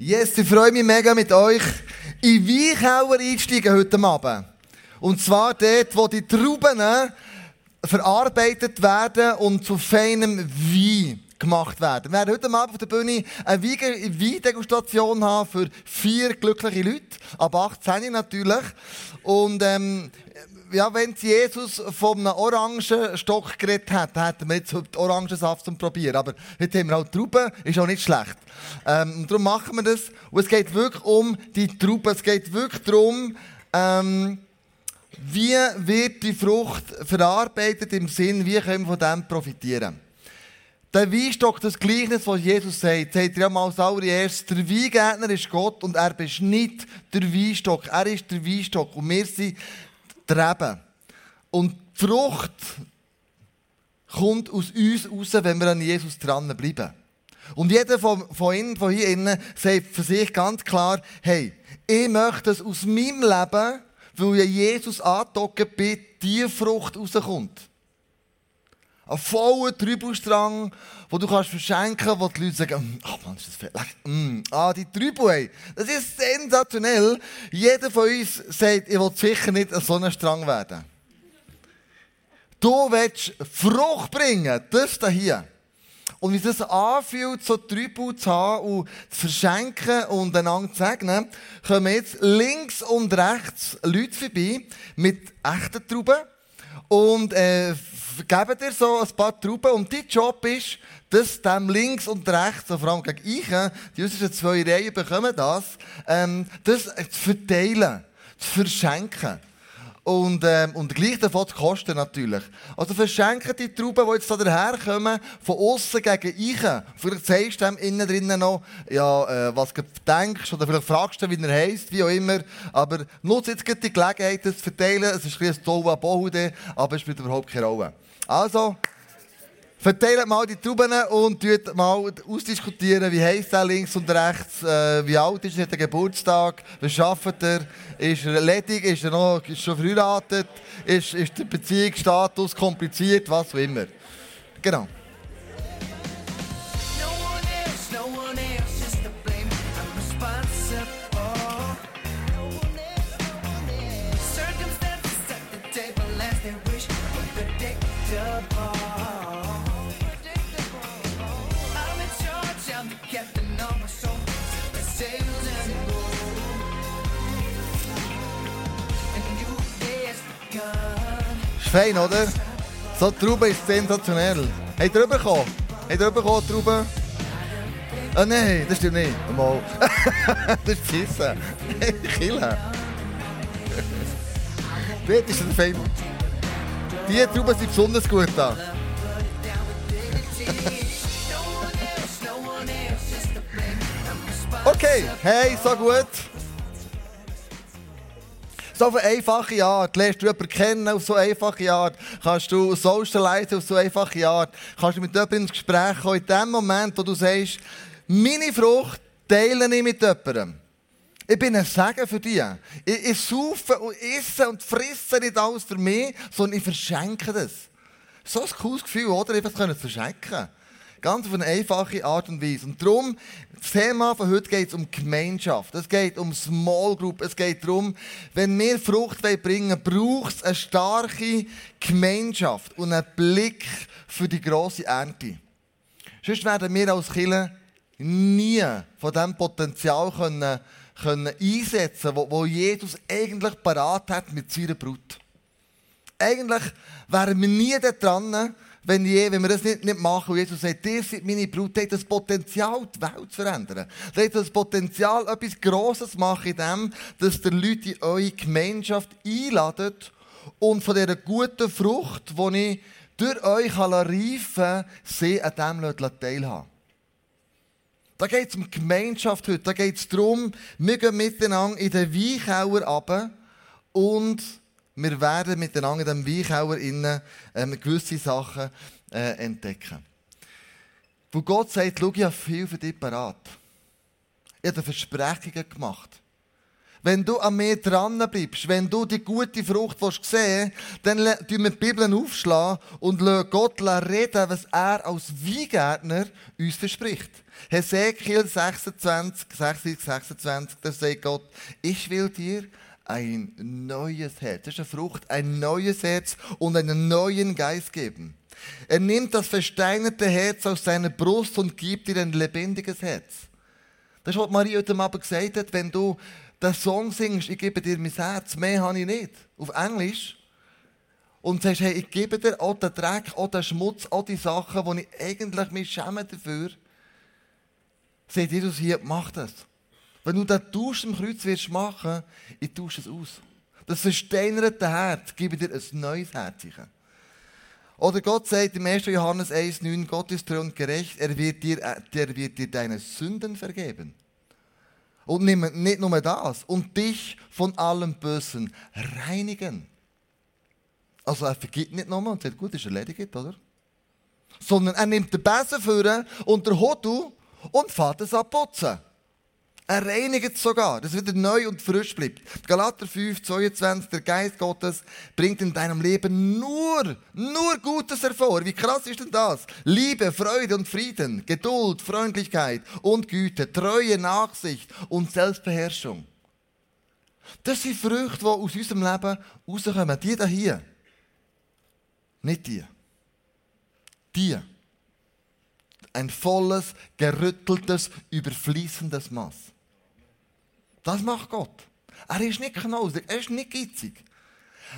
Yes, ich freue mich mega mit euch in Weichauer einsteigen heute Abend. Und zwar dort, wo die Trauben verarbeitet werden und zu feinem Wein gemacht werden. Wir werden heute Abend auf der Bühne eine Weindegustation haben für vier glückliche Leute, ab 18 natürlich. Und ähm, ja, wenn Jesus von einem Orangenstock geredet hat, hätten wir jetzt Orangensaft zum Probieren. Aber heute haben wir auch Trauben, ist auch nicht schlecht. Ähm, darum machen wir das. Und es geht wirklich um die Trauben. Es geht wirklich darum, ähm, wie wird die Frucht verarbeitet im Sinn, wie können wir von dem profitieren. Der Weinstock, das Gleichnis, was Jesus sagt, sagt er ja mal als allererstes, der Weingärtner ist Gott und er nicht der Weinstock. Er ist der Weinstock und wir sind Reben. Und die Frucht kommt aus uns raus, wenn wir an Jesus dranbleiben. Und jeder von, von Ihnen, von hier innen, sagt für sich ganz klar, hey, ich möchte es aus meinem Leben, weil ich Jesus angedockt bin, die Frucht rauskommt. Ein voller Trübelstrang, wo du kannst verschenken, wo die Leute sagen, ach man, ist das viel mm, Ah, die Trübel, ey, das ist sensationell. Jeder von uns sagt, ich will sicher nicht ein so ein Strang werden. Du willst Frucht bringen, das hier. Und wie es anfühlt, so Trübel zu haben und zu verschenken und einander zu segnen, kommen jetzt links und rechts Leute vorbei mit echten Trauben und äh, geben dir so ein paar Trauben und dein Job ist, dass dem links und rechts, vor allem gegen ich, die unseren zwei Reihen bekommen das, ähm, das zu verteilen, zu verschenken. Und, ähm, und gleich davon zu kosten natürlich. Also verschenken die Trauben, die jetzt da daherkommen, von außen gegen ich. Vielleicht sagst du dem innen drinnen noch, ja, äh, was du denkst, oder vielleicht fragst du, wie er heisst, wie auch immer. Aber nutze jetzt die Gelegenheit, das zu verteilen. Es ist ein bisschen ein Bohude, aber es spielt überhaupt keine Rolle. Also, verteilt mal die Trauben und tut mal ausdiskutieren, wie heisst er links und rechts, äh, wie alt ist er, hat er Geburtstag, was arbeitet er, ist er ledig, ist er noch ist schon verheiratet, ist, ist der Beziehungsstatus kompliziert, was auch immer. Genau. Ist fein, oder? So, die Traube ist sensationell. Habt ihr bekommen? Habt ihr bekommen, Traube? Ah, oh, nein, das stimmt nicht. Mal. das ist Kissen. Kille. Dort ist der fein. Die Trauben sind besonders gut da. Okay, hey, so gut. So auf eine einfache Art lernst du jemanden kennen auf so einfache Art. Kannst du socialisen auf so einfache Art. Kannst du mit jemandem ins Gespräch kommen. In dem Moment, wo du sagst, meine Frucht teile ich mit jemandem. Ich bin ein Segen für dich. Ich, ich saufe und esse und frisse nicht alles für mich, sondern ich verschenke das. So ein cooles Gefühl, oder? Etwas können verschenken. Ganz auf eine einfache Art und Weise. Und darum, das Thema von heute geht um Gemeinschaft. Es geht um Small Group. Es geht darum, wenn wir Frucht bringen braucht es eine starke Gemeinschaft und einen Blick für die grosse Ernte. Sonst werden wir als Kirche nie von diesem Potenzial können, können einsetzen können, wo Jesus eigentlich parat hat mit seiner Brut. Eigentlich wären wir nie dran, wenn, je, wenn wir das nicht, nicht machen und Jesus sagt, ihr seid meine Brut, hat das Potenzial, die Welt zu verändern. Ihr hat das Potenzial, etwas Grosses zu machen in dem, dass die Leute in eure Gemeinschaft einladen und von dieser guten Frucht, die ich durch euch reifen kann, sie an dem teilhaben da geht es um Gemeinschaft heute. Da geht es darum, wir gehen miteinander in den Weichauer runter und wir werden miteinander in diesem Weichauer innen ähm, gewisse Sachen äh, entdecken. Wo Gott sagt, schau, ich habe viel für dich parat. Ich habe Versprechungen gemacht. wenn du an mir dran bleibst, wenn du die gute Frucht sehen willst, dann tun wir die Bibel aufschlagen und lassen Gott reden, was er als Weingärtner uns verspricht. Hesekiel 26, 26, 26, da sagt Gott, ich will dir ein neues Herz, das ist eine Frucht, ein neues Herz und einen neuen Geist geben. Er nimmt das versteinerte Herz aus seiner Brust und gibt dir ein lebendiges Herz. Das ist, was Maria heute Abend gesagt hat, wenn du den Song singst, ich gebe dir mein Herz, mehr habe ich nicht. Auf Englisch. Und sagst, hey, ich gebe dir auch den Dreck, auch den Schmutz, auch die Sachen, wo ich eigentlich mich schäme dafür. Sagt Jesus hier, mach das. Wenn du den Tausch im Kreuz wirst machen, ich tausche es aus. Das versteinerte Herz, gebe dir ein neues Herz. Oder Gott sagt im 1. Johannes 1,9, Gott ist treu und gerecht, er wird, dir, er wird dir deine Sünden vergeben. Und nicht nur das, und dich von allem Bösen reinigen. Also er vergibt nicht nochmal und sagt, gut, ist erledigt, oder? Sondern er nimmt den Besen vor und der Hodu und fährt es abputzen. Er reinigt sogar, dass es wieder neu und frisch bleibt. Galater 5, 22, der Geist Gottes bringt in deinem Leben nur, nur Gutes hervor. Wie krass ist denn das? Liebe, Freude und Frieden, Geduld, Freundlichkeit und Güte, Treue, Nachsicht und Selbstbeherrschung. Das sind Früchte, die aus unserem Leben rauskommen. Die hier. Nicht die. Die. Ein volles, gerütteltes, überfließendes Maß. Das macht Gott. Er ist nicht knausig, er ist nicht gitzig.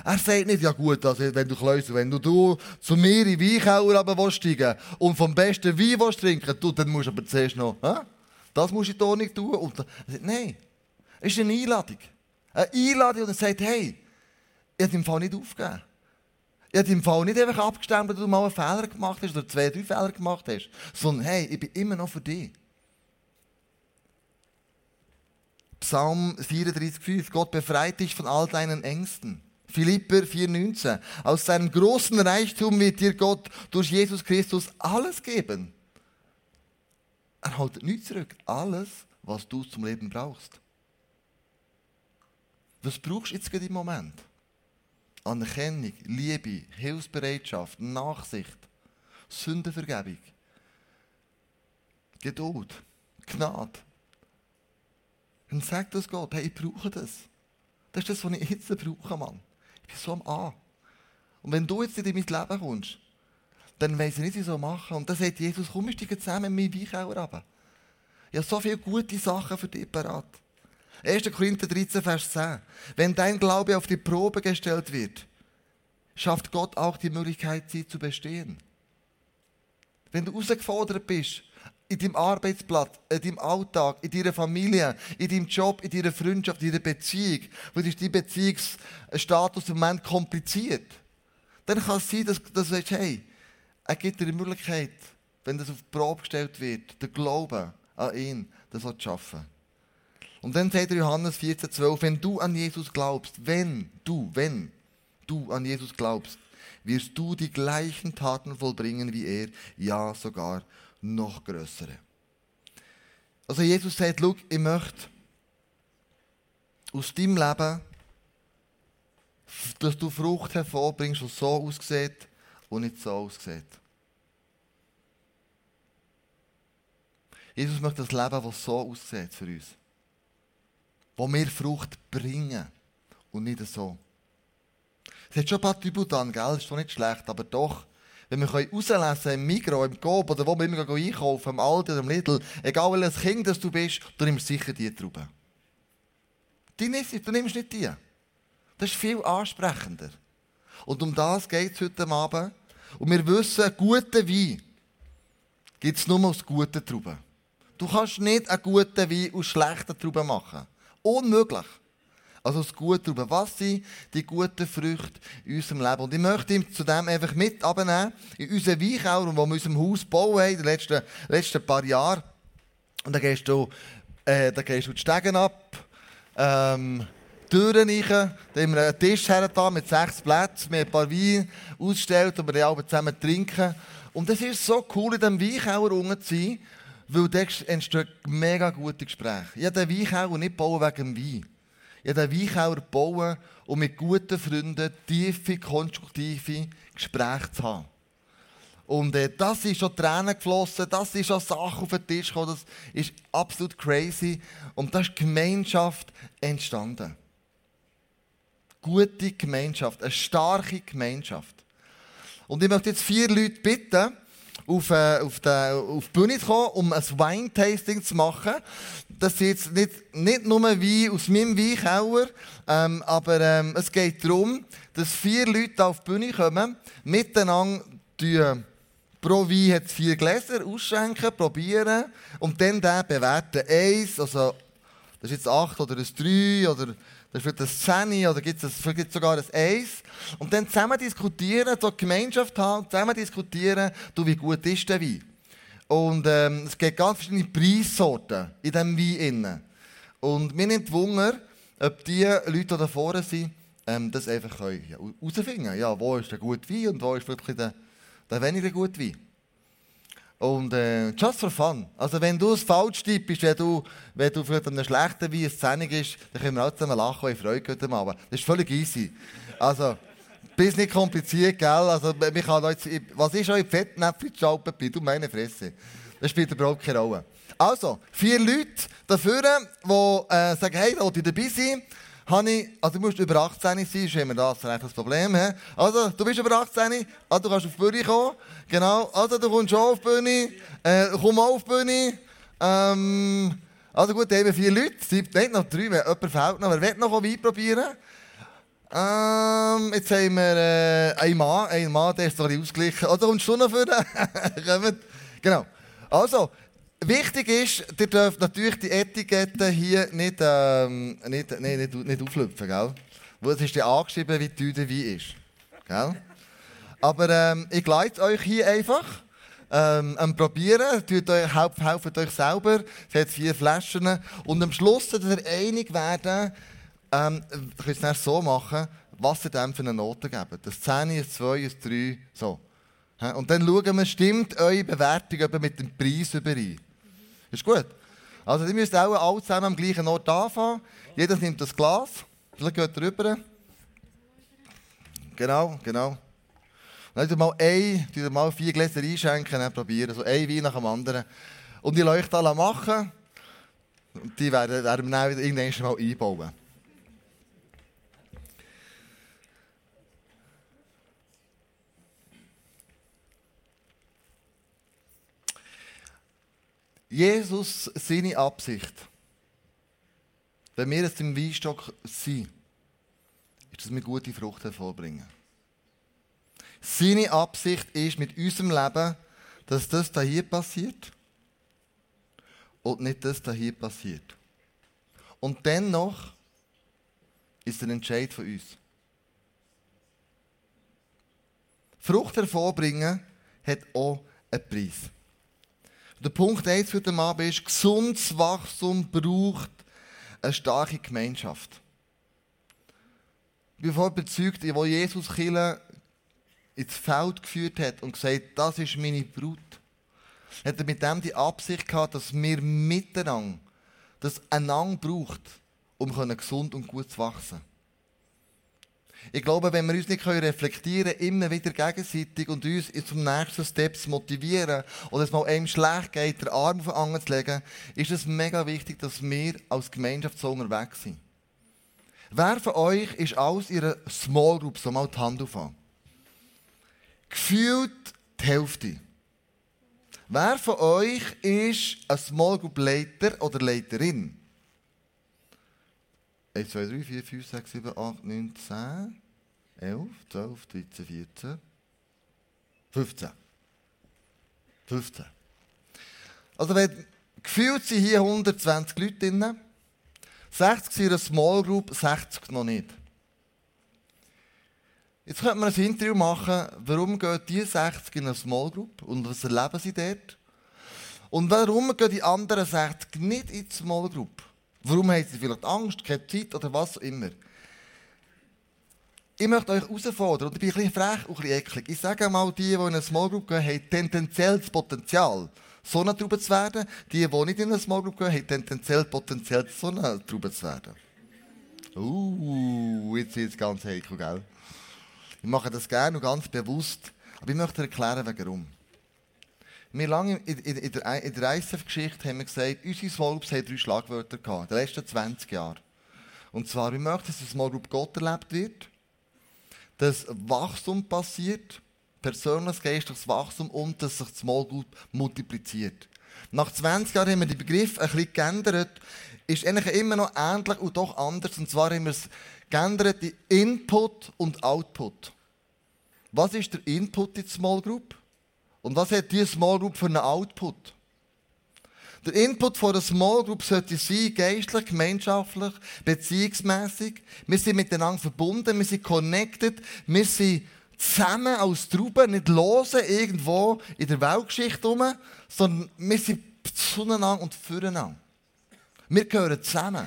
Er sagt nicht, ja gut, also wenn du Kläuser, wenn du, du zu mir in den Weinkeller steigen und vom besten Wein willst trinken du, dann musst du aber zuerst noch, hä? das musst du die Ordnung tun. Und sagt, nein, es ist eine Einladung. Eine Einladung und er sagt, hey, ich habe im Fall nicht aufgegeben. Ich habe im Fall nicht einfach abgestimmt, dass du mal einen Fehler gemacht hast oder zwei, drei Fehler gemacht hast, sondern hey, ich bin immer noch für dich. Psalm 34,5. Gott befreit dich von all deinen Ängsten. Philipper 4,19. Aus seinem großen Reichtum wird dir Gott durch Jesus Christus alles geben. Er hält nichts zurück. Alles, was du zum Leben brauchst. Was brauchst du jetzt gerade im Moment? Anerkennung, Liebe, Hilfsbereitschaft, Nachsicht, Sündenvergebung, Geduld, Gnade. Dann sagt das Gott, hey, ich brauche das. Das ist das, was ich jetzt brauche, Mann. Ich bin so am A. Und wenn du jetzt in mein Leben kommst, dann weiss ich nicht, wie ich so machen. Und dann sagt Jesus, komm, wir steigen zusammen mit meinem Weichauer runter. Ich habe so viele gute Sachen für dich parat. 1. Korinther 13, Vers 10. Wenn dein Glaube auf die Probe gestellt wird, schafft Gott auch die Möglichkeit, sie zu bestehen. Wenn du herausgefordert bist, in deinem Arbeitsplatz, in deinem Alltag, in deiner Familie, in deinem Job, in deiner Freundschaft, in deiner Beziehung, wo ist dein Beziehungsstatus im Moment kompliziert, dann kann es sein, dass, dass du sagst, hey, er gibt dir die Möglichkeit, wenn das auf die Probe gestellt wird, der Glaube an ihn, das zu schaffen. Und dann sagt Johannes 14, 12, wenn du an Jesus glaubst, wenn du, wenn du an Jesus glaubst, wirst du die gleichen Taten vollbringen wie er, ja sogar noch größere. Also Jesus sagt, schau, ich möchte aus deinem Leben, dass du Frucht hervorbringst, die so aussieht und nicht so aussieht. Jesus möchte das Leben, das so aussieht für uns. Wo wir Frucht bringen und nicht so. Es hat schon ein paar Tributen, gell? Das ist doch nicht schlecht, aber doch wenn wir rauslesen können, im Migros, im Coop oder wo wir immer einkaufen, im Aldi oder im Lidl, egal welches Kind das du bist, du nimmst sicher die Trauben. Die nicht, du nimmst nicht die. Das ist viel ansprechender. Und um das geht es heute Abend. Und wir wissen, guten Wein gibt es nur aus guten Trauben. Du kannst nicht einen guten Wein aus schlechten Trauben machen. Unmöglich. Also das Gute darüber. Was sind die guten Früchte in unserem Leben? Und ich möchte ihm zu dem einfach mit abnehmen in unseren Weinkeller, wo wir in unserem Haus bauen haben, in den letzten, letzten paar Jahren. Und dann gehst du, äh, dann gehst du die Stegen ab, ähm, Türen rein, dann haben wir einen Tisch her mit sechs Plätzen, wir haben ein paar Weine ausgestellt und wir dann alle zusammen trinken. Und es ist so cool, in diesem Weinkeller unten zu sein, weil da entstehen mega gute Gespräche. Ich habe den Weinkeller nicht bauen wegen dem Wein. In den Weinkeller bauen und mit guten Freunden tiefe, konstruktive Gespräche zu haben. Und äh, das ist schon Tränen geflossen, das ist schon Sachen auf den Tisch gekommen, das ist absolut crazy. Und da ist Gemeinschaft entstanden. Gute Gemeinschaft, eine starke Gemeinschaft. Und ich möchte jetzt vier Leute bitten, auf, äh, auf, die, auf die Bühne zu kommen, um ein Wine-Tasting zu machen. Das ist jetzt nicht, nicht nur Wein aus meinem Weinkeller, ähm, aber ähm, es geht darum, dass vier Leute auf die Bühne kommen, miteinander pro Wein hat vier Gläser ausschenken, probieren und dann den bewerten. Eins, also das ist jetzt acht oder ein drei oder das wird ein Zehn oder gibt es sogar ein Eins. Und dann zusammen diskutieren, so Gemeinschaft haben, zusammen diskutieren, du, wie gut ist der Wein. Und ähm, es gibt ganz verschiedene Preissorten in diesem Wein. Innen. Und mir nimmt Wunder, ob die Leute, die da vorne sind, ähm, das einfach herausfinden können. Ja, wo ist der gute Wein und wo ist wirklich der dann weniger gut Wein. Und äh, just for fun. Also wenn du es falsch tippst, wenn du, wenn du vielleicht einem schlechten Wein eine ist, dann können wir auch zusammen lachen und Freude heute Abend. Das ist völlig easy. Also, bis nicht kompliziert, gell? Also, mich kann jetzt, was ist euch Fettnäpfchen geschaltet bei? Du meine Fresse. Das spielt überhaupt keine Rolle. Also, vier Leute dafür, die äh, sagen, hey, will ich dabei sein habe also du musst über 18 sein, haben wir das ein Problem. He? Also, du bist über 18, also du kannst auf die Bühne kommen. Genau, also du kommst schon auf die Bühne. Äh, komm mal auf die Bühne. Ähm, also gut, eben vier Leute, sieben, nicht noch drei, wenn jemand fehlt noch. Wer will noch Wein probieren? Ähm, jetzt haben wir äh, einen Mann, einen Mann, der ist so ein ausgeglichen. Also kommst du noch vor? genau. Also, Wichtig ist, ihr dürft natürlich die Etikette hier nicht, ähm, nicht, nicht, nicht, nicht auflüpfen, gell? Weil es ist ja angeschrieben, wie teuer der Wein ist. Gell? Aber ähm, ich leite euch hier einfach. Ähm, am Probieren, tut euch, helft, euch selber. Es hat vier Flaschen. Und am Schluss, dass ihr einig werden, ähm, könnt ihr es so machen, was ihr dem für eine Note gebt. Das 10, ein 2, ein 3, so. Und dann schauen wir, stimmt eure Bewertung mit dem Preis überein. Ist gut? Also, die müsst auch alle zusammen am gleichen Ort anfangen. Jeder nimmt das Glas. Vielleicht geht er rüber. Genau, genau. Dann mal, ein, mal vier Gläser einschenken, dann probieren. So ein Wein nach dem anderen. Und die Leuchte alle machen. Und die werden wir dann irgendwann mal einbauen. Jesus, seine Absicht, wenn wir es im Weinstock sind, ist, dass wir gute Frucht hervorbringen. Seine Absicht ist mit unserem Leben, dass das da hier passiert und nicht das da hier passiert. Und dennoch ist ein Entscheid von uns. Frucht hervorbringen hat auch einen Preis. Der Punkt 1 für den Abend ist, gesundes Wachstum braucht eine starke Gemeinschaft. Ich bin voll überzeugt, wo Jesus Kille ins Feld geführt hat und gesagt, das ist meine Brut, hat er mit dem die Absicht gehabt, dass wir miteinander das einander braucht, um gesund und gut zu wachsen. Ich glaube, wenn wir uns nicht reflektieren können, immer wieder gegenseitig und uns zum nächsten Steps motivieren oder es mal einem schlecht geht, den Arm auf den anderen zu legen, ist es mega wichtig, dass wir als Gemeinschaft so unterwegs sind. Wer von euch ist aus ihrer Small Group, so mal die Hand auf Gefühlt die Hälfte. Wer von euch ist ein Small Group Leiter oder Leiterin? 1, 2, 3, 4, 5, 6, 7, 8, 9, 10, 11, 12, 13, 14, 15. 15. Also wenn, gefühlt sind hier 120 Leute drin, 60 sind in einer Small Group, 60 noch nicht. Jetzt könnte man ein Interview machen, warum gehen die 60 in eine Small Group und was erleben sie dort? Und warum gehen die anderen 60 nicht in die Small Group? Warum haben sie vielleicht Angst, keine Zeit oder was auch immer? Ich möchte euch herausfordern, und ich bin ein bisschen frech und ein bisschen eklig. Ich sage mal, die, die in eine Small Group gehen, haben tendenziell das Potenzial, so eine Traube zu werden. Die, die nicht in eine Small Group gehen, haben tendenziell das Potenzial, so eine Traube zu werden. Uh, jetzt wird es ganz heikel, gell? Ich mache das gerne und ganz bewusst, aber ich möchte erklären, warum. Wir lange in, in, in der, in der ISF-Geschichte haben wir gesagt, unsere Small Groups haben drei Schlagwörter gehabt, in den letzten 20 Jahren. Und zwar, wir möchten, dass eine Small Group Gott erlebt wird, dass Wachstum passiert, persönliches geistliches Wachstum und dass sich das Small Group multipliziert. Nach 20 Jahren haben wir den Begriff ein bisschen geändert. Ist eigentlich immer noch ähnlich und doch anders. Und zwar haben wir es geändert in Input und Output. Was ist der Input in der Small Group? Und was hat diese Small Group für einen Output? Der Input von einer Small Group sollte sein, geistlich, gemeinschaftlich, beziehungsmässig. Wir sind miteinander verbunden, wir sind connected, wir sind zusammen als Trauben, nicht lose irgendwo in der Weltgeschichte rum, sondern wir sind zueinander und füreinander. Wir gehören zusammen.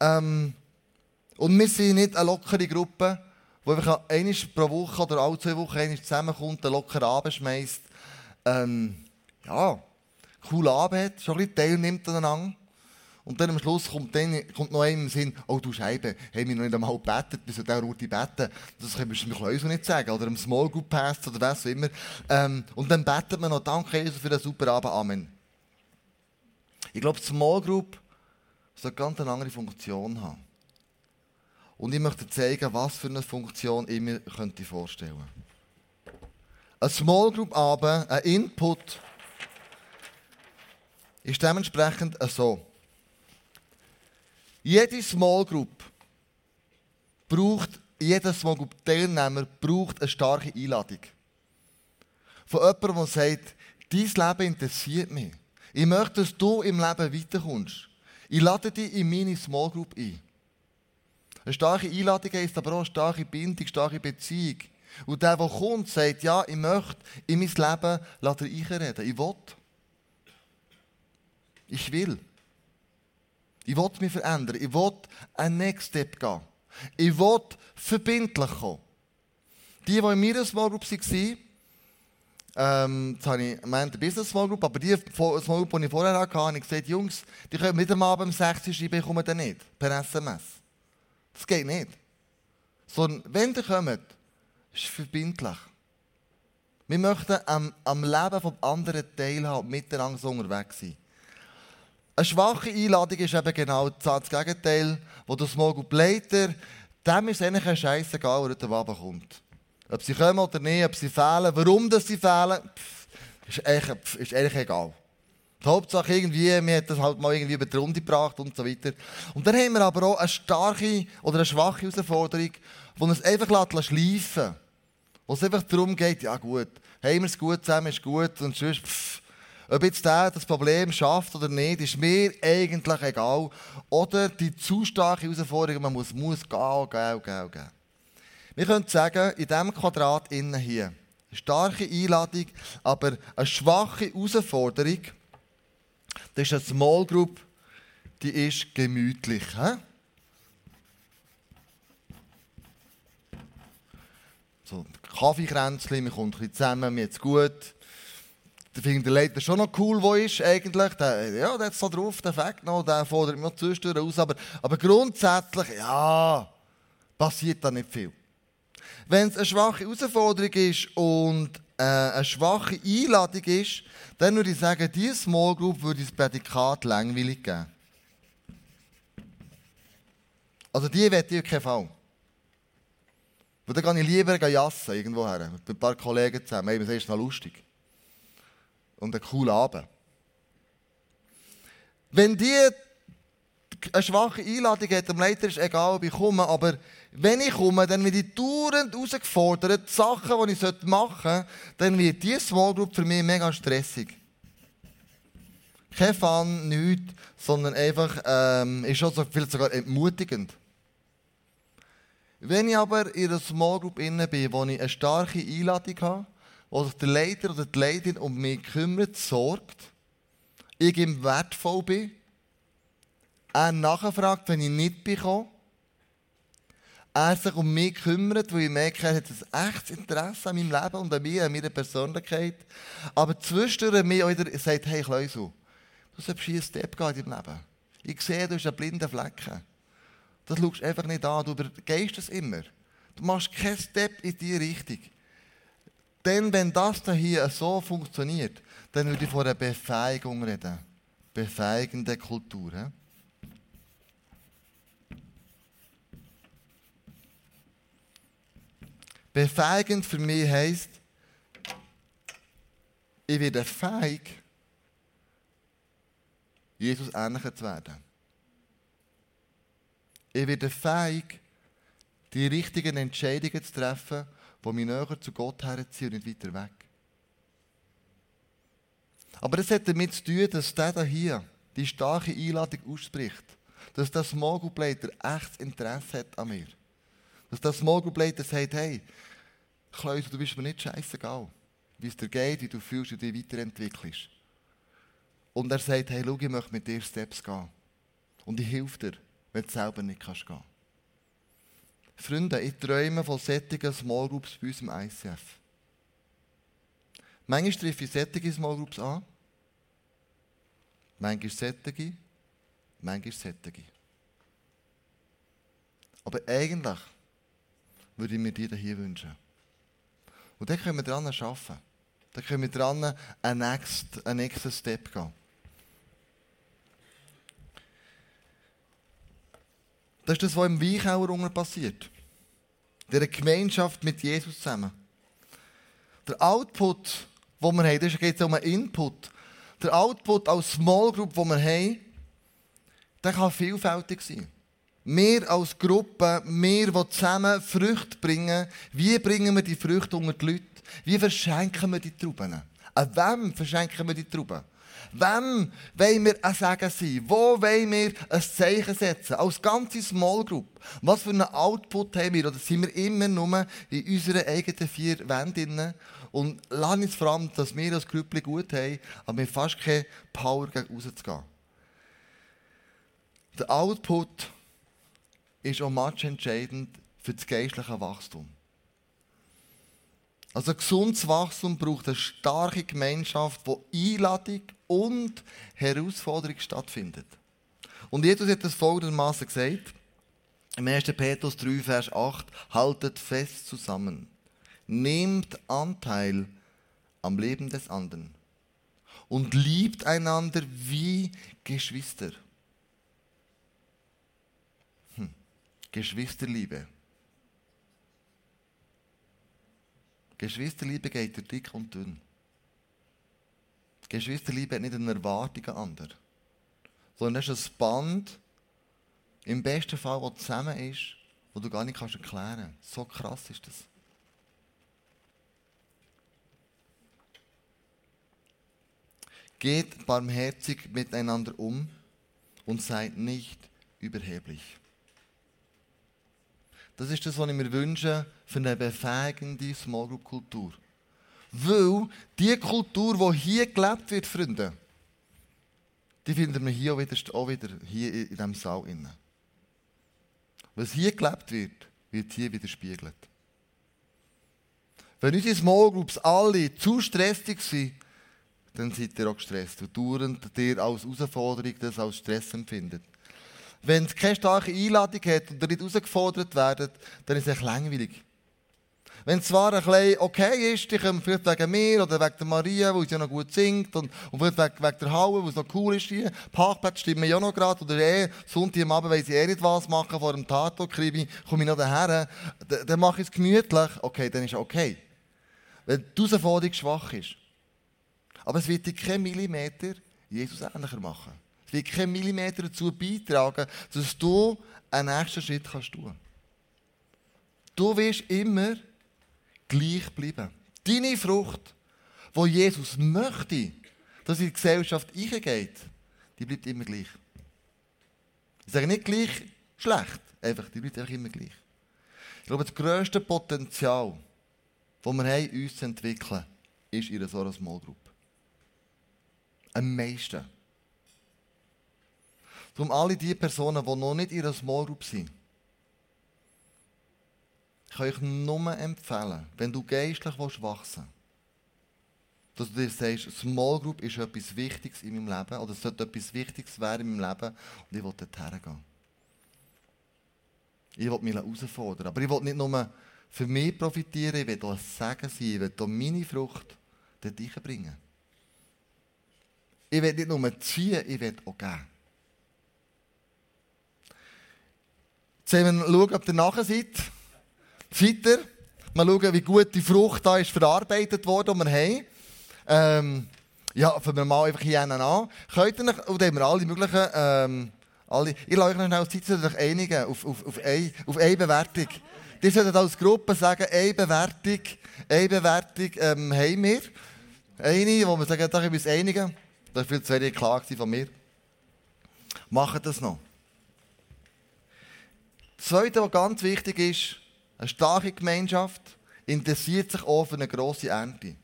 Ähm, und wir sind nicht eine lockere Gruppe, die einfach einmal pro Woche oder alle zwei Wochen zusammenkommt, einen lockeren Abend schmeißt. Ähm, ja, coolen Abend hat, schon ein bisschen teilnimmt aneinander. Und dann am Schluss kommt, dann, kommt noch einem im Sinn, oh du Scheibe, haben wir noch nicht einmal gebetet, bis der Route beten. Das können wir uns nicht sagen. Oder im Small Group Pass oder was auch immer. Ähm, und dann betet man noch, danke Jesus für den super Abend, Amen. Ich glaube, Small Group soll ganz eine andere Funktion haben. Und ich möchte zeigen, was für eine Funktion ich mir könnte vorstellen könnte. Eine Small Group Abend, ein Input, ist dementsprechend so. Jede Small Group braucht, jeder Small Group Teilnehmer braucht eine starke Einladung. Von jemandem, der sagt, dein Leben interessiert mich. Ich möchte, dass du im Leben weiterkommst. Ich lade dich in meine Small Group ein. Eine starke Einladung heisst aber auch eine starke Bindung, eine starke Beziehung. Und der, der kommt, sagt, ja, ich möchte in mein Leben einreden. Ich will. Ich will. Ich will mich verändern. Ich will einen Next Step gehen. Ich will verbindlich kommen. Die, die in meiner Small Group waren, ähm, jetzt habe ich eine Business Small Group, aber die Small Group, die ich vorher hatte, habe ich gesagt, Jungs, die können mit dem Abend um 6 Uhr schreiben, ich komme dann nicht, per SMS. Das geht nicht. Sondern, wenn ihr kommt, ist es verbindlich. Wir möchten am, am Leben des anderen teilhaben, miteinander so unterwegs sein. Eine schwache Einladung ist eben genau das Gegenteil, wo Small Group Leiter, dem ist eigentlich ein Scheissegal, wer heute Abend kommt. Ob sie kommen oder nicht, ob sie fehlen, warum sie fehlen, pff, ist, eigentlich, pff, ist eigentlich egal. Die Hauptsache irgendwie, mir hat das halt mal irgendwie über die Runde gebracht und so weiter. Und dann haben wir aber auch eine starke oder eine schwache Herausforderung, die uns einfach schleifen lässt. Wo es einfach darum geht, ja gut, haben wir es gut zusammen, ist gut und sonst, pff, ob jetzt der das Problem schafft oder nicht, ist mir eigentlich egal. Oder die zu starke Herausforderung, man muss, muss gehen, gehen, gehen, gehen. Wir können sagen, in diesem Quadrat innen hier, starke Einladung, aber eine schwache Herausforderung, das ist eine Small Group, die ist gemütlich. He? So, Kaffeekränzchen, wir kommen ein zusammen, mir jetzt gut. Ich finde der Leiter schon noch cool, wo ist eigentlich. Der, ja, der hat so drauf, der Fakt noch, der fordert mich noch aus. Aber, aber grundsätzlich, ja, passiert da nicht viel. Wenn es eine schwache Herausforderung ist und äh, eine schwache Einladung ist, dann würde ich sagen, diese Small Group würde das Prädikat langweilig geben. Also die wette ich keinen Fall. Weil dann gehe ich lieber jassen irgendwo her, mit ein paar Kollegen zusammen. Hey, das ist noch lustig und einen coolen Abend. Wenn die eine schwache Einladung hat, dem Leiter ist egal, ob ich komme, aber wenn ich komme, dann werde ich dauernd herausgefordert, Sachen, die ich machen sollte, dann wird diese Small Group für mich mega stressig. Kein Fun, nichts, sondern einfach, ähm, ist schon so viel sogar entmutigend. Wenn ich aber in einer Small Group bin, wo ich eine starke Einladung habe, wo sich der Leiter oder die Leiterin um mich kümmert, sorgt, ich ihm wertvoll bin, er nachfragt, wenn ich nicht bekomme, er sich um mich kümmert, weil ich merke, er hat ein echtes Interesse an meinem Leben und an mir, an meiner Persönlichkeit. Aber zwischendurch mir auch wieder sagt, hey Kleusel, du sollst hier einen Step gehen in deinem Leben. Ich sehe, du hast einen blinden Flecken. Das schaust du einfach nicht an, du übergehst es immer. Du machst keinen Step in die Richtung. Denn wenn das hier so funktioniert, dann würde ich von einer Befähigung reden. Befähigende Kultur. Befähigend für mich heisst, ich werde fähig, Jesus ähnlicher zu werden. Ich werde fähig, die richtigen Entscheidungen zu treffen, die mich näher zu Gott herziehen und nicht weiter weg. Aber das hat damit zu tun, dass der hier die starke Einladung ausspricht. Dass der Small Group Leiter echtes Interesse hat an mir. Dass der Small Group Leiter sagt, hey, Klaus, du bist mir nicht scheißegal, wie es dir geht, wie du fühlst, wie du dich weiterentwickelst. Und er sagt, hey, schau, ich möchte mit dir Steps gehen. Und ich helfe dir, wenn du selber nicht kannst gehen Freunde, ich träume von sättigen Small Groups bei uns im ICF. Manchmal treffe ich sättige Small Groups an. Manchmal sättige, manchmal sättige. Aber eigentlich würde ich mir die hier wünschen. Und dann können wir daran arbeiten. Dann können wir daran einen nächsten, einen nächsten Step gehen. Das ist das, was im Weichauer passiert. Der Gemeinschaft mit Jesus zusammen. Der Output, den wir haben, das geht um einen Input. Der Output als Small Group, den wir haben, der kann vielfältig sein. Wir als Gruppe, wir, die zusammen Früchte bringen, wie bringen wir die Früchte unter die Leute? Wie verschenken wir die Trauben? An wem verschenken wir die Trauben? Wem wollen wir ein Segen sein? Wo wollen wir ein Zeichen setzen? Als ganze Small Group. Was für einen Output haben wir? Oder sind wir immer nur in unseren eigenen vier Wänden? Und lass uns vor allem, dass wir als Grüppli gut haben, aber wir haben fast keine Power, gegen rauszugehen. Der Output ist auch entscheidend für das geistliche Wachstum. Also gesundes Wachstum braucht eine starke Gemeinschaft, wo Einladung und Herausforderung stattfindet. Und Jesus hat das folgendermaßen gesagt. Im 1. Petrus 3, Vers 8, haltet fest zusammen. Nehmt Anteil am Leben des anderen und liebt einander wie Geschwister. Geschwisterliebe. Geschwisterliebe geht durch dick und dünn. Geschwisterliebe hat nicht eine Erwartung an anderen, sondern es ist ein Band, im besten Fall, das zusammen ist, wo du gar nicht kannst erklären kannst. So krass ist das. Geht barmherzig miteinander um und seid nicht überheblich. Das ist das, was ich mir wünsche für eine befähigende Small Group Kultur. Weil die Kultur, die hier gelebt wird, Freunde, die finden wir hier auch wieder, auch wieder hier in diesem Saal. Innen. Was hier gelebt wird, wird hier widerspiegelt. Wenn unsere Small Groups alle zu stressig sind, dann seid ihr auch gestresst. Und dauernd ihr als Herausforderung das als Stress empfindet. Wenn es keine starke Einladung hat und ihr nicht herausgefordert werdet, dann ist es echt langweilig. Wenn es zwar ein bisschen okay ist, die kommen vielleicht wegen mir oder wegen der Maria, weil sie ja noch gut singt und, und vielleicht wegen, wegen der Halle, weil es noch cool ist hier. Parkplatz stimmen ja noch gerade oder eh, Sonntag am Abend, weil sie eh nicht was machen vor dem Tatort-Krimi, komme ich noch daher, dann, dann mache ich es gemütlich. Okay, dann ist es okay. Wenn die Herausforderung schwach ist. Aber es wird dich kein Millimeter Jesus ähnlicher machen. Es wird kein Millimeter dazu beitragen, dass du einen nächsten Schritt kannst tun Du wirst immer gleich bleiben. Deine Frucht, wo Jesus möchte, dass in die Gesellschaft eingeht, die bleibt immer gleich. Ich sage nicht gleich schlecht, einfach, die bleibt einfach immer gleich. Ich glaube, das grösste Potenzial, das wir haben, uns zu entwickeln, ist in so einer Small Group. Am meisten. Darum alle die Personen, die noch nicht in einer Small Group sind, kann ich nur empfehlen, wenn du geistlich wachsen willst, dass du dir sagst, Small Group ist etwas Wichtiges in meinem Leben oder es sollte etwas Wichtiges werden in meinem Leben und ich will dorthin gehen. Ich will mich herausfordern. Aber ich will nicht nur für mich profitieren, ich will auch Segen sein, ich will meine Frucht dort bringen. Ich will nicht nur ziehen, ich will auch geben. Schauen wir, ob ihr nachher seid. Seid ihr? Schauen, wie gut die Frucht da ist verarbeitet worden, die wir haben. Ähm, ja, fangen wir mal einfach hier an. Könnt ihr noch, oder haben wir alle möglichen, ähm, alle, ich lasse euch noch schnell Zeit, solltet euch einigen auf, auf, auf, eine, auf eine Bewertung. Ihr solltet als Gruppe sagen, eine Bewertung, eine Bewertung ähm, haben wir. Eine, wo wir sagen, da können wir uns einigen. Das war viel zu wenig klar von mir. Machen das noch. Das Zweite, was ganz wichtig ist, eine starke Gemeinschaft interessiert sich auch für eine grosse Ernte.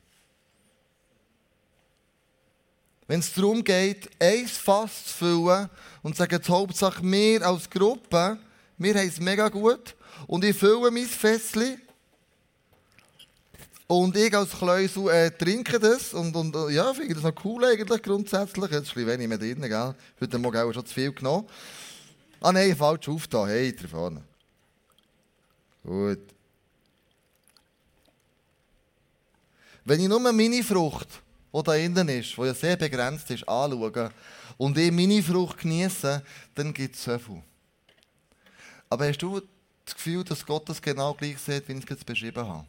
Wenn es darum geht, ein Fass zu füllen und zu sagen, die Hauptsache wir als Gruppe, wir haben es mega gut und ich fülle mein Fässchen und ich als Kleusel äh, trinke das und, und ja, finde das noch cool eigentlich grundsätzlich. Jetzt ist ein wenig mehr drin, gell? Heute Morgen auch schon zu viel genommen. Ah nein, falsch aufgetan. Hey, da vorne. Gut. Wenn ich nur meine Frucht, die da innen ist, die ja sehr begrenzt ist, anschaue und ich meine Frucht genieße, dann gibt es so viel. Aber hast du das Gefühl, dass Gott das genau gleich sieht, wie ich es jetzt beschrieben habe?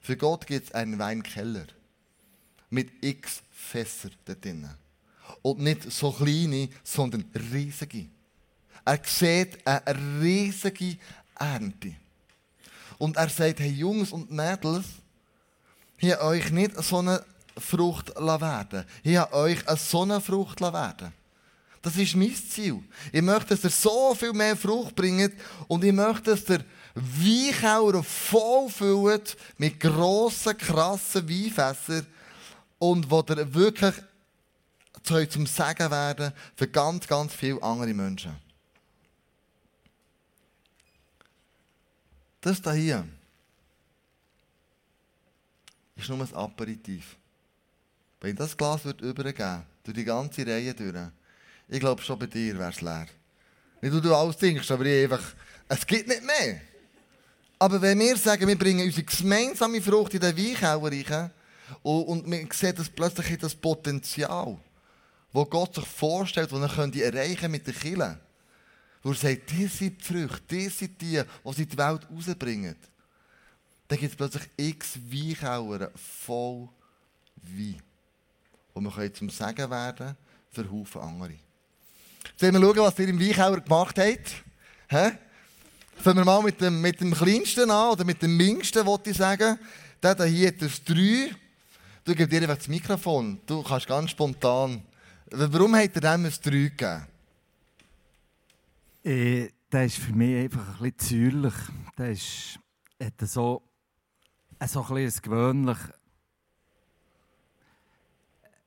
Für Gott gibt es einen Weinkeller mit x Fässer da drinnen. Und nicht so kleine, sondern riesige. Er sieht eine riesige Ernte. Und er sagt, hey Jungs und Mädels, hier euch nicht so eine Frucht werden. Hier euch eine Sonnenfrucht werden. Das ist mein Ziel. Ich möchte, dass ihr so viel mehr Frucht bringt und ich möchte, dass ihr Weinkeller vollfüllt mit grossen, krassen Weinfässern und wo ihr wirklich zum Segen werden für ganz, ganz viele andere Menschen. Das hier ist nur ein Aperitif. Wenn das Glas wird übergeben, durch die ganze Reihe durch, ich glaube schon bei dir wäre es leer. Nicht, du, du alles denkst, aber ich einfach, es gibt nicht mehr. Aber wenn wir sagen, wir bringen unsere gemeinsame Frucht in den Weinkeller rein und, und man sieht das plötzlich das Potenzial, das Gott sich vorstellt, das er erreichen mit den Kindern. Wo er sagt, die sind die Früchte, die sind die, die sie in die Welt rausbringen. Dann gibt es plötzlich x Weinkeller voll Wein. Und wir können zum Segen werden für Haufen andere. Jetzt wollen wir schauen, was ihr im Weinkeller gemacht habt. Hä? Fangen wir mal mit dem, mit dem kleinsten an, oder mit dem minsten, wollte ich sagen. Der hier hat das 3. Du gibst dir einfach das Mikrofon. Du kannst ganz spontan. Warum hat er dem ein 3 gegeben? Äh, der ist für mich einfach ein bisschen zäuerlich. Der ist, hat so, so ein bisschen gewöhnlich.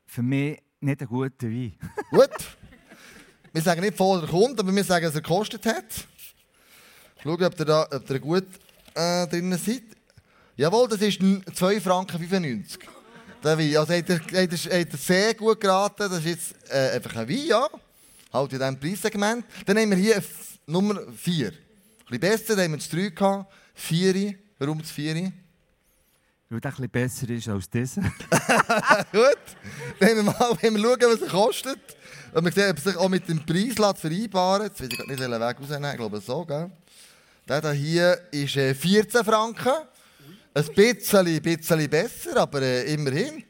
Für mich nicht ein guter Wein. Gut. Wir sagen nicht, vor der kommt, aber wir sagen, dass er gekostet hat. Schauen, ob ihr da ob ihr gut äh, drin seid. Jawohl, das ist 2,95 Franken. Der Wein. Also hat er, hat, er, hat er sehr gut geraten. Das ist jetzt äh, einfach ein Wein, ja. Halt in diesem Preissegment. Dann haben wir hier Nummer 4. Ein bisschen besser, dann haben wir das 3 gehabt. 4. Warum das 4? Weil ein bisschen besser ist als dieser. gut. Dann wir mal wenn wir schauen, was er kostet. Und wir sehen, ob er sich auch mit dem Preis vereinbaren lässt. Jetzt will ich nicht den Weg rausnehmen, ich glaube so, gell? Der hier ist 14 äh, Franken. Ein bisschen, bisschen besser, aber äh, immerhin.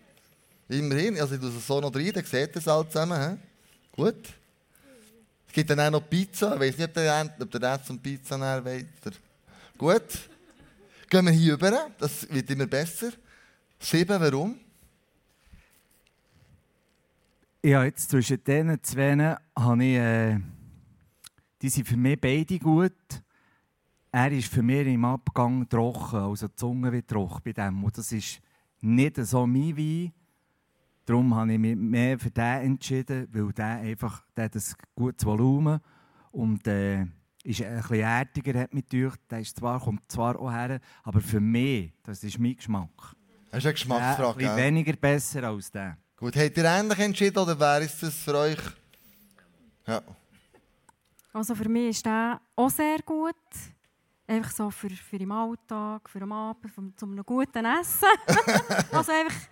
Immerhin. Also ich tue es so noch rein, dann seht ihr es alle zusammen. He? Gut. Es gibt dann auch noch Pizza. Ich weiß nicht, ob der, ob der das zum Pizza näher weiter. Gut. Gehen wir hier rüber. Das wird immer besser. Sieben, warum? Ja, jetzt zwischen diesen zwei habe ich, äh, die sind für mich beide gut er ist für mich im Abgang trocken, also die Zunge wird trocken bei dem. Und das ist nicht so mein Wein. Darum habe ich mich mehr für den entschieden, weil der einfach der hat ein gutes Volumen und äh, ist ein bisschen erdiger, hat mich gedacht. Der ist zwar, kommt zwar auch her, aber für mich, das ist mein Geschmack. Das ist eine Geschmacksfrage. Ein weniger besser als der. Gut, habt ihr ähnlich entschieden oder wäre es das für euch? Ja. Also für mich ist der auch sehr gut. einfach so für, für im Alltag, für am Abend, für, zum einem guten Essen. also einfach,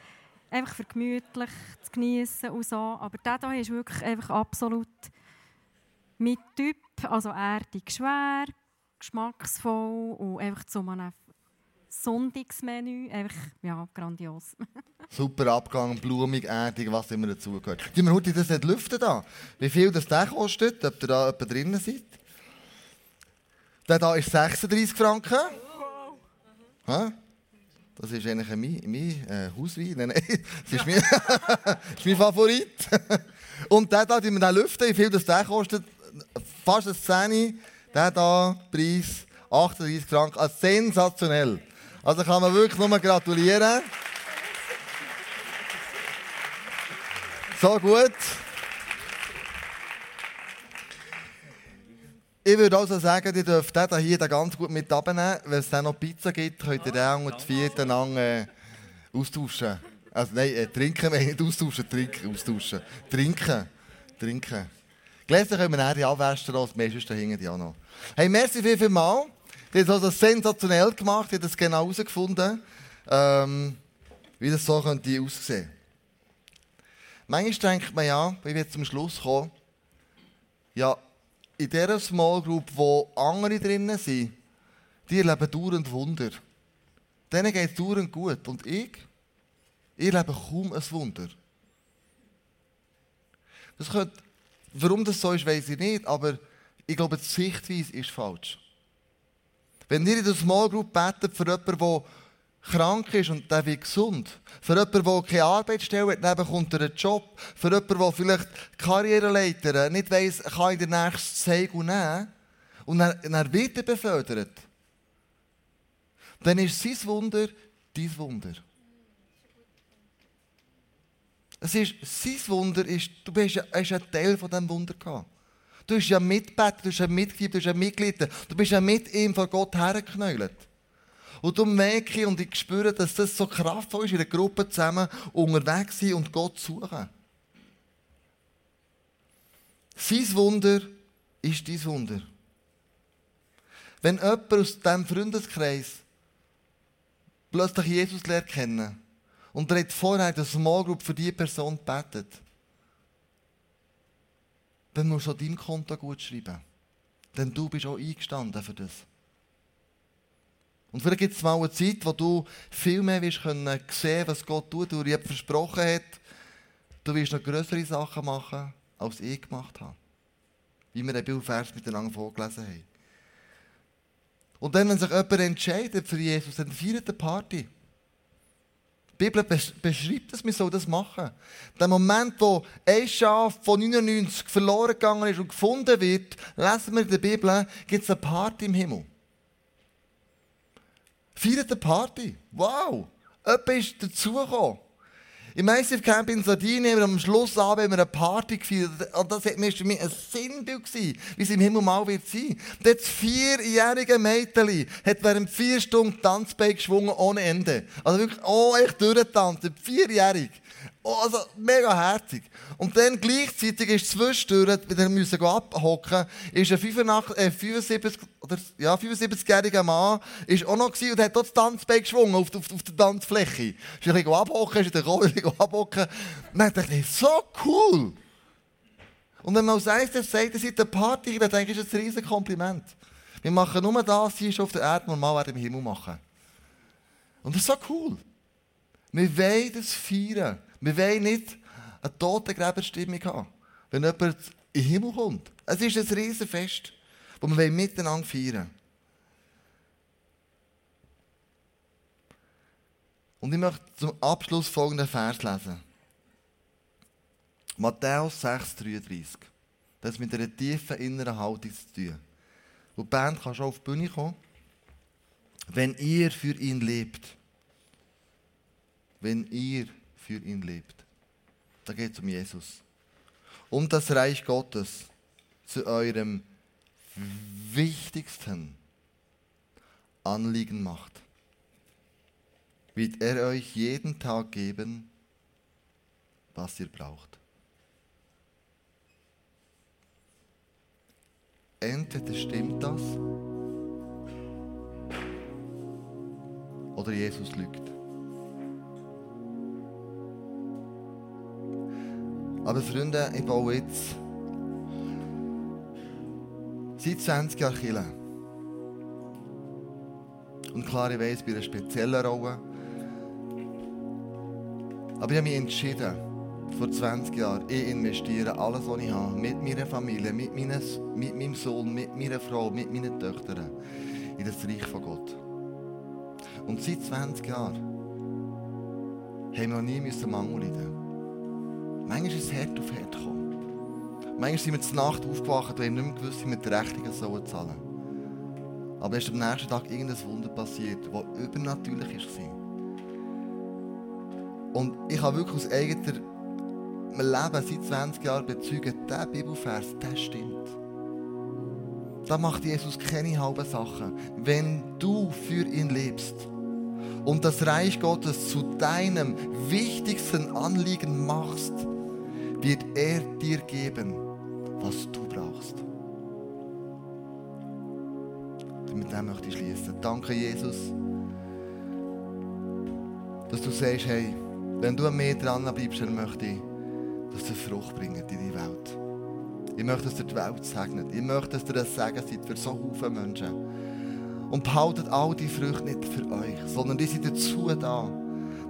einfach für gemütlich zu genießen und so. Aber der hier ist wirklich einfach absolut mit Typ, also erdig schwer, geschmacksvoll und einfach zu einem Sonntagsmenü. Einfach, ja, grandios. Super Abgang, blumig, erdig, was immer dazugehört. Die wir heute das nicht lüften da. Wie viel das der kostet, ob ihr da jemand drinnen seid? Der hier ist 36 Franken. Hä? Das ist eigentlich mein, mein äh, Hauswein. Nein, nein, das ist mein, das ist mein Favorit. Und der hier, die wir lüften, wie viel das der kostet, fast eine Szene. Der hier, Preis 38 Franken. Also sensationell. Also kann man wirklich nur gratulieren. So gut. Ich würde also sagen, ihr dürft den hier ganz gut mit abnehmen. Wenn es dann noch Pizza gibt, könnt ihr den und die vier lang äh, austauschen. Also nein, äh, trinken, nicht austauschen, trinken, austauschen. Trinken, trinken. Gläser können wir dann die abwaschen lassen, meistens da hinten die auch noch. Hey, merci viel, viel mal. Die hat also sensationell gemacht, die hat das genau herausgefunden, ähm, wie das so könnte aussehen. Manchmal denkt man ja, wenn wir zum Schluss kommen, ja, in dieser Small Group, wo andere drinnen sind, die erleben dauernd Wunder. Denen geht es dauernd gut. Und ich, ich erlebe kaum ein Wunder. Das könnte, warum das so ist, weiß ich nicht, aber ich glaube, die Sichtweise ist falsch. Wenn ihr in der Small Group betet für jemanden, der krank ist und der wird gesund, für jemanden, der keine Arbeitsstelle hat, dann bekommt er einen Job, für jemanden, der vielleicht Karriereleiter nicht weiss, kann ich den nächsten Segel nehmen und er, er wird befördert, dann ist sein Wunder dein Wunder. Es ist, sein Wunder ist, du bist, hast ein Teil von diesem Wunder gehabt. Du bist ja Mitbeter, du bist ja Mitglied, du bist ja Mitglied, du bist ja mit ihm vor Gott hergeknäult. Und du merke und ich spüre, dass das so kraftvoll ist, in einer Gruppe zusammen unterwegs sein und Gott suchen. Sein Wunder ist dein Wunder. Wenn jemand aus diesem Freundeskreis plötzlich Jesus lernt kennen und er hat vorher eine Small Group für diese Person gebetet, dann musst du auch dein Konto gut schreiben. Denn du bist auch eingestanden für das. Und vielleicht gibt es mal eine Zeit, wo du viel mehr wirst können was Gott tut, und dir versprochen hat, du wirst noch größere Sachen machen, als ich gemacht habe. Wie wir den Bibelvers miteinander vorgelesen haben. Und dann, wenn sich jemand entscheidet für Jesus, dann feiert eine Party. Die Bibel beschreibt es, wir sollen das machen. Der Moment, wo ein Schaf von 99 verloren gegangen ist und gefunden wird, lesen wir in der Bibel, gibt es eine Party im Himmel. Feiert eine Party. Wow! Jemand ist dazugekommen. Im ICF Camp in Sardinien haben wir am Schluss haben wir eine Party gefeiert. Und das war für mich ein Sinnbild, gewesen, wie es im Himmel mal wird sein. Das vierjährige Mädchen hat während vier Stunden Tanzbein geschwungen ohne Ende. Also wirklich, oh, echt durchgetanzt. Vierjährig. Oh, also mega herzig. Und dann gleichzeitig ist zwischendurch, wir müssen abhocken, ist ein 85, äh, 75, oder, ja, 75-jähriger Mann ist auch noch gewesen und hat dort das Tanzbein geschwungen auf, auf, auf der Tanzfläche. Ist ein bisschen abhocken, ist in der Kohle abhocken. dann dachte ich, so cool. Und wenn man als erstes sagt, ihr seid eine Party, dann denke ich, ist das ein riesiges Kompliment. Wir machen nur das, hier auf der Erde, normal werden im Himmel machen. Und das ist so cool. Wir wollen das feiern. Wir wollen nicht eine Totengräberstimmung haben, wenn jemand in den Himmel kommt. Es ist ein Riesenfest, das wir miteinander feiern Und ich möchte zum Abschluss folgenden Vers lesen. Matthäus 6,33. Das hat mit einer tiefen inneren Haltung zu tun. Und die Band kann schon auf die Bühne kommen. Wenn ihr für ihn lebt, wenn ihr für ihn lebt. Da geht es um Jesus. Und das Reich Gottes zu eurem wichtigsten Anliegen macht, wird er euch jeden Tag geben, was ihr braucht. Entweder stimmt das oder Jesus lügt. Aber Freunde, ich baue jetzt seit 20 Jahren Kirche. Und klar, ich weiss, ich bin eine spezielle Rolle. Aber ich habe mich entschieden, vor 20 Jahren, ich investiere alles, was ich habe, mit meiner Familie, mit, meines, mit meinem Sohn, mit meiner Frau, mit meinen Töchtern, in das Reich von Gott. Und seit 20 Jahren haben wir noch nie Mangel leiden. Manchmal ist es hart auf hart gekommen. Manchmal sind wir zur Nacht aufgewacht und haben nicht mehr gewusst, wie wir die Rechnungen zahlen sollen. Aber es ist am nächsten Tag irgendein Wunder passiert, das übernatürlich war. Und ich habe wirklich aus eigener Leben seit 20 Jahren bezeugen, dieser Bibelvers, der stimmt. Da macht Jesus keine halben Sachen. Wenn du für ihn lebst und das Reich Gottes zu deinem wichtigsten Anliegen machst, wird er dir geben, was du brauchst. Und mit dem möchte ich schließen. Danke, Jesus, dass du sagst, hey, wenn du an mir dran bleibst, dann möchte ich, dass du Frucht bringt in die Welt. Ich möchte, dass ihr die Welt segnet. Ich möchte, dass ihr das Segen seid für so viele Menschen. Und behaltet all die Früchte nicht für euch, sondern die sind dazu da,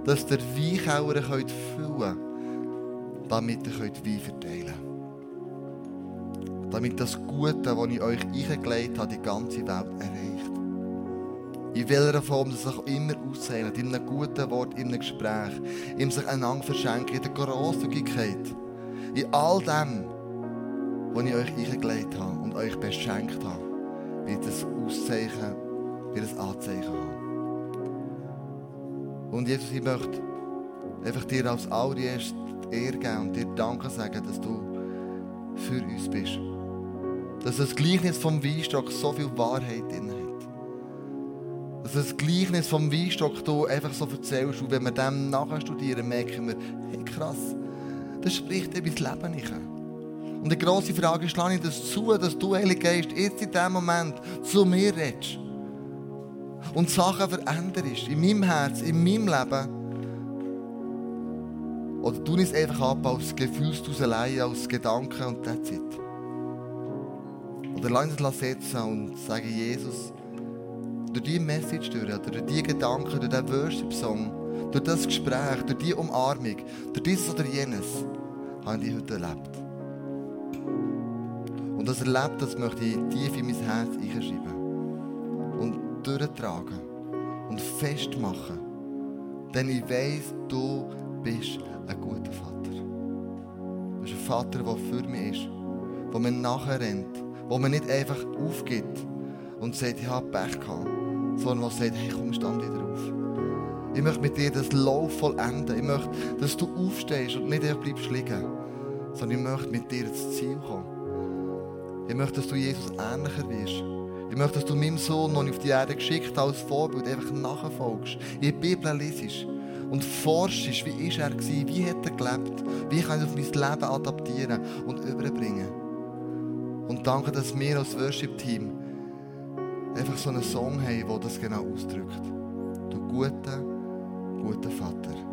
dass ihr Weinkeller füllen könnt, damit ihr Wein verteilen könnt. Damit das Gute, das ich euch eingelegt habe, die ganze Welt erreicht. In welcher Form das sich immer auszeichnet, in einem guten Wort, in einem Gespräch, in sich einander verschenken, in der Grosszügigkeit, in all dem, was ich euch eingelegt habe und euch beschenkt habe, wird es Auszeichen, wird es Anzeichen haben. Und Jesus, ich möchte einfach dir als allererst Ehre geben und dir Danke sagen, dass du für uns bist. Dass das Gleichnis vom Weinstock so viel Wahrheit drin hat. Dass das Gleichnis vom Weinstock du einfach so erzählst und wenn wir dem nachher studieren, merken wir, hey krass, das spricht dir mein Leben nicht. Und die grosse Frage ist, lasse ich das zu, dass du, Heilige Geist, jetzt in diesem Moment zu mir redest und Sachen veränderst in meinem Herz, in meinem Leben. Oder du es einfach ab als Gefühlsduselei, als Gedanken und that's it. Oder lass es setzen und sage, Jesus, durch diese Message durch, durch diese Gedanken, durch diesen Worship-Song, durch das Gespräch, durch diese Umarmung, durch dieses oder jenes, habe ich heute erlebt. Und das Erlebt, das möchte ich tief in mein Herz einschreiben. Und durchtragen. Und festmachen. Denn ich weiss, du bist ein guter Vater. Du bist ein Vater, der für mich ist. Der mir nachher rennt. Der mir nicht einfach aufgibt und sagt, ich habe Pech gehabt. Sondern der sagt, hey, komm, stand wieder auf. Ich möchte mit dir das Lauf vollenden. Ich möchte, dass du aufstehst und nicht einfach bleibst liegen. Sondern ich möchte mit dir ins Ziel kommen. Ich möchte, dass du Jesus ähnlicher wirst. Ich möchte, dass du meinem Sohn, den ich auf die Erde geschickt habe, als Vorbild einfach nachfolgst. In die Bibel liest und forschst, wie ist er gewesen, wie hat er gelebt, wie kann ich auf mein Leben adaptieren und überbringen. Und danke, dass wir als Worship-Team einfach so einen Song haben, der das genau ausdrückt. Du guter, guter Vater.